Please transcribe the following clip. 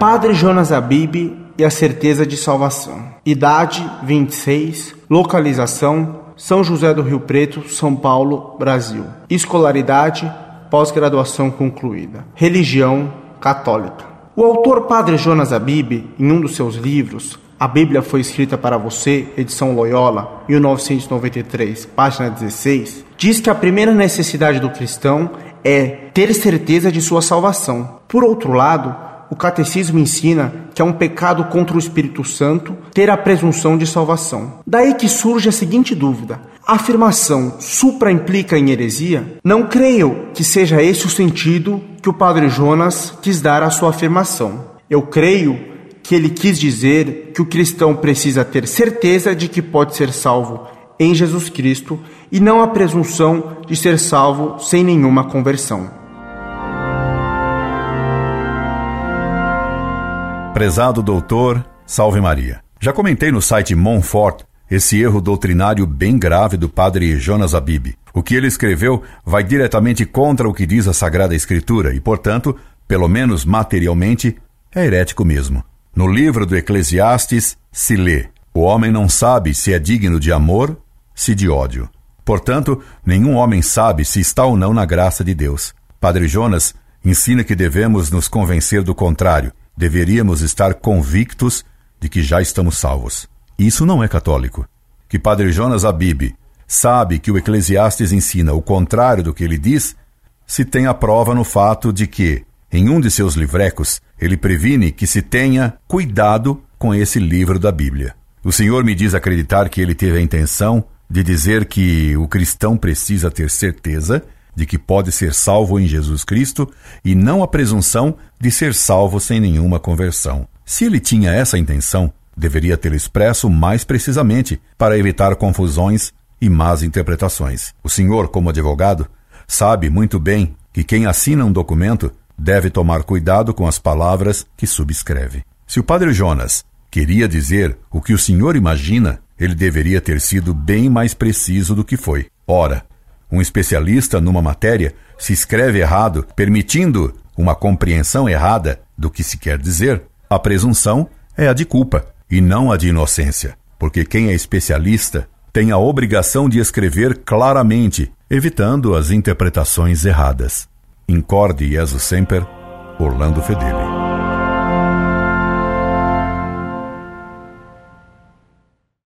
Padre Jonas Abib e a certeza de salvação. Idade 26, localização São José do Rio Preto, São Paulo, Brasil. Escolaridade pós-graduação concluída. Religião católica. O autor Padre Jonas Abib, em um dos seus livros, A Bíblia foi escrita para você, edição Loyola, 1993, página 16, diz que a primeira necessidade do cristão é ter certeza de sua salvação. Por outro lado, o catecismo ensina que é um pecado contra o Espírito Santo ter a presunção de salvação. Daí que surge a seguinte dúvida: a afirmação supra implica em heresia? Não creio que seja esse o sentido que o padre Jonas quis dar à sua afirmação. Eu creio que ele quis dizer que o cristão precisa ter certeza de que pode ser salvo em Jesus Cristo e não a presunção de ser salvo sem nenhuma conversão. Prezado doutor, salve Maria. Já comentei no site Monfort esse erro doutrinário bem grave do padre Jonas Abib. O que ele escreveu vai diretamente contra o que diz a Sagrada Escritura e, portanto, pelo menos materialmente, é herético mesmo. No livro do Eclesiastes se lê: O homem não sabe se é digno de amor se de ódio. Portanto, nenhum homem sabe se está ou não na graça de Deus. Padre Jonas ensina que devemos nos convencer do contrário, deveríamos estar convictos de que já estamos salvos. Isso não é católico. Que Padre Jonas Abib sabe que o Eclesiastes ensina o contrário do que ele diz, se tem a prova no fato de que, em um de seus livrecos, ele previne que se tenha cuidado com esse livro da Bíblia. O Senhor me diz acreditar que ele teve a intenção de dizer que o cristão precisa ter certeza de que pode ser salvo em Jesus Cristo e não a presunção de ser salvo sem nenhuma conversão. Se ele tinha essa intenção, deveria ter expresso mais precisamente para evitar confusões e más interpretações. O senhor, como advogado, sabe muito bem que quem assina um documento deve tomar cuidado com as palavras que subscreve. Se o padre Jonas queria dizer o que o senhor imagina, ele deveria ter sido bem mais preciso do que foi. Ora, um especialista numa matéria se escreve errado, permitindo uma compreensão errada do que se quer dizer, a presunção é a de culpa e não a de inocência, porque quem é especialista tem a obrigação de escrever claramente, evitando as interpretações erradas. Incorde Jesus Semper, Orlando Fedeli.